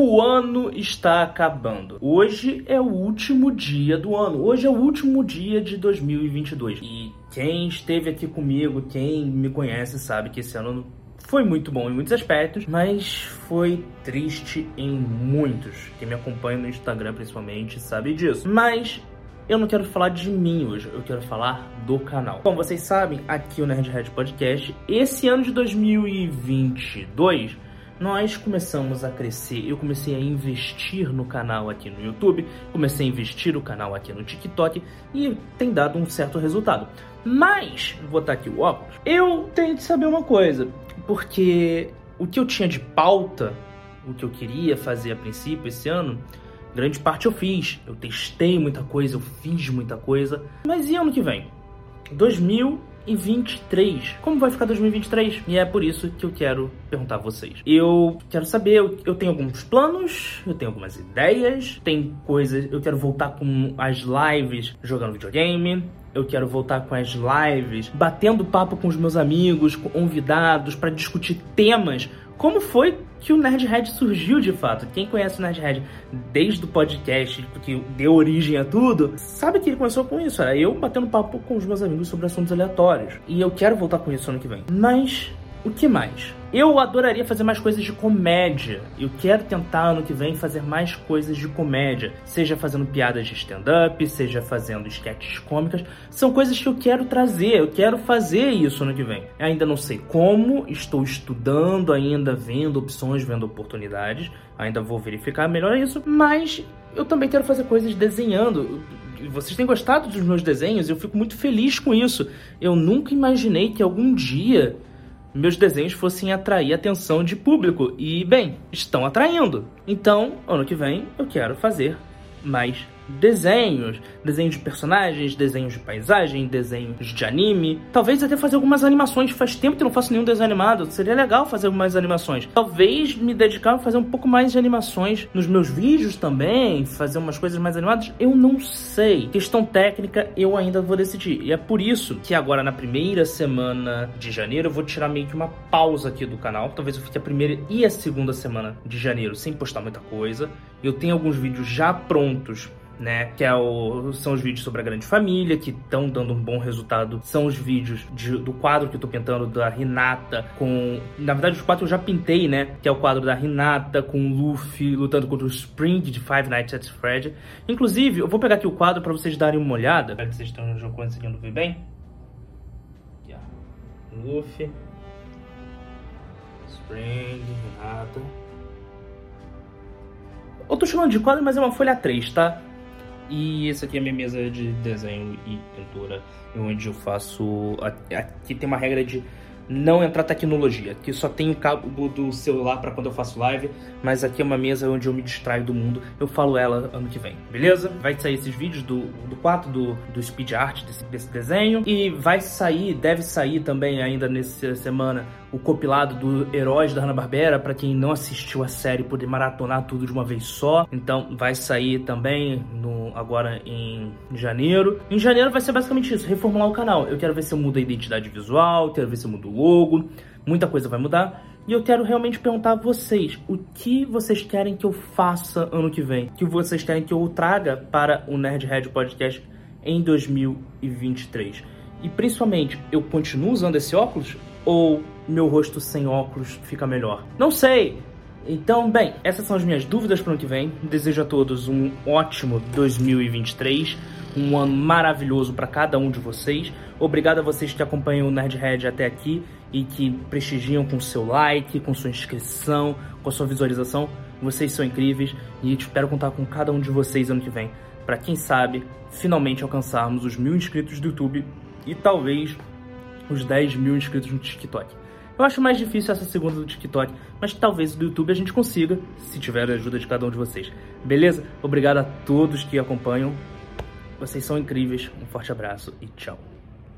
O ano está acabando. Hoje é o último dia do ano. Hoje é o último dia de 2022. E quem esteve aqui comigo, quem me conhece, sabe que esse ano foi muito bom em muitos aspectos, mas foi triste em muitos. Quem me acompanha no Instagram principalmente sabe disso. Mas eu não quero falar de mim hoje, eu quero falar do canal. Como vocês sabem, aqui o Nerdhead Podcast, esse ano de 2022 nós começamos a crescer. Eu comecei a investir no canal aqui no YouTube, comecei a investir no canal aqui no TikTok e tem dado um certo resultado. Mas, vou botar aqui o óculos, eu tenho que saber uma coisa, porque o que eu tinha de pauta, o que eu queria fazer a princípio esse ano, grande parte eu fiz. Eu testei muita coisa, eu fiz muita coisa. Mas e ano que vem? 2000 2023. Como vai ficar 2023? E é por isso que eu quero perguntar a vocês. Eu quero saber, eu, tenho alguns planos, eu tenho algumas ideias, tem coisas, eu quero voltar com as lives jogando videogame, eu quero voltar com as lives, batendo papo com os meus amigos, convidados, para discutir temas como foi que o Nerdhead surgiu de fato. Quem conhece o Nerdhead desde o podcast, que deu origem a tudo, sabe que ele começou com isso. Era eu batendo papo com os meus amigos sobre assuntos aleatórios. E eu quero voltar com isso ano que vem. Mas o que mais? Eu adoraria fazer mais coisas de comédia. Eu quero tentar ano que vem fazer mais coisas de comédia, seja fazendo piadas de stand-up, seja fazendo sketches cômicas. São coisas que eu quero trazer, eu quero fazer isso ano que vem. Ainda não sei como, estou estudando ainda, vendo opções, vendo oportunidades. Ainda vou verificar melhor isso, mas eu também quero fazer coisas desenhando vocês têm gostado dos meus desenhos, eu fico muito feliz com isso. Eu nunca imaginei que algum dia meus desenhos fossem atrair atenção de público. E, bem, estão atraindo. Então, ano que vem, eu quero fazer mais desenhos, desenhos de personagens, desenhos de paisagem, desenhos de anime. Talvez até fazer algumas animações. Faz tempo que eu não faço nenhum desenho animado. Seria legal fazer mais animações. Talvez me dedicar a fazer um pouco mais de animações nos meus vídeos também, fazer umas coisas mais animadas. Eu não sei. Questão técnica, eu ainda vou decidir. E é por isso que agora na primeira semana de janeiro eu vou tirar meio que uma pausa aqui do canal. Talvez eu fique a primeira e a segunda semana de janeiro sem postar muita coisa. Eu tenho alguns vídeos já prontos né? Que é o, são os vídeos sobre a grande família, que estão dando um bom resultado. São os vídeos de, do quadro que eu tô pintando da Renata com. Na verdade, os quatro eu já pintei, né? Que é o quadro da Renata com o Luffy lutando contra o Spring de Five Nights at Fred. Inclusive, eu vou pegar aqui o quadro para vocês darem uma olhada. Espero que vocês estão conseguindo ver bem. Aqui, ó. Luffy. Spring, Renata. Eu tô chamando de quadro, mas é uma folha 3, tá? E essa aqui é a minha mesa de desenho e pintura, onde eu faço. Aqui tem uma regra de não entrar tecnologia, que só tem o cabo do celular para quando eu faço live, mas aqui é uma mesa onde eu me distraio do mundo. Eu falo ela ano que vem, beleza? Vai sair esses vídeos do, do 4 do, do speed art desse, desse desenho e vai sair, deve sair também ainda nessa semana o compilado do Heróis da Hanna-Barbera para quem não assistiu a série poder maratonar tudo de uma vez só. Então vai sair também no agora em janeiro. Em janeiro vai ser basicamente isso, reformular o canal. Eu quero ver se eu mudo a identidade visual, quero ver se eu mudo o logo, muita coisa vai mudar. E eu quero realmente perguntar a vocês, o que vocês querem que eu faça ano que vem? O que vocês querem que eu traga para o Nerdhead Podcast em 2023? E principalmente, eu continuo usando esse óculos ou meu rosto sem óculos fica melhor? Não sei. Então, bem, essas são as minhas dúvidas para o ano que vem. Desejo a todos um ótimo 2023 um ano maravilhoso para cada um de vocês. Obrigado a vocês que acompanham o Nerdhead até aqui e que prestigiam com seu like, com sua inscrição, com sua visualização. Vocês são incríveis e espero contar com cada um de vocês ano que vem para quem sabe finalmente alcançarmos os mil inscritos do YouTube e talvez os 10 mil inscritos no TikTok. Eu acho mais difícil essa segunda do TikTok, mas talvez do YouTube a gente consiga, se tiver a ajuda de cada um de vocês. Beleza? Obrigado a todos que acompanham. Vocês são incríveis. Um forte abraço e tchau.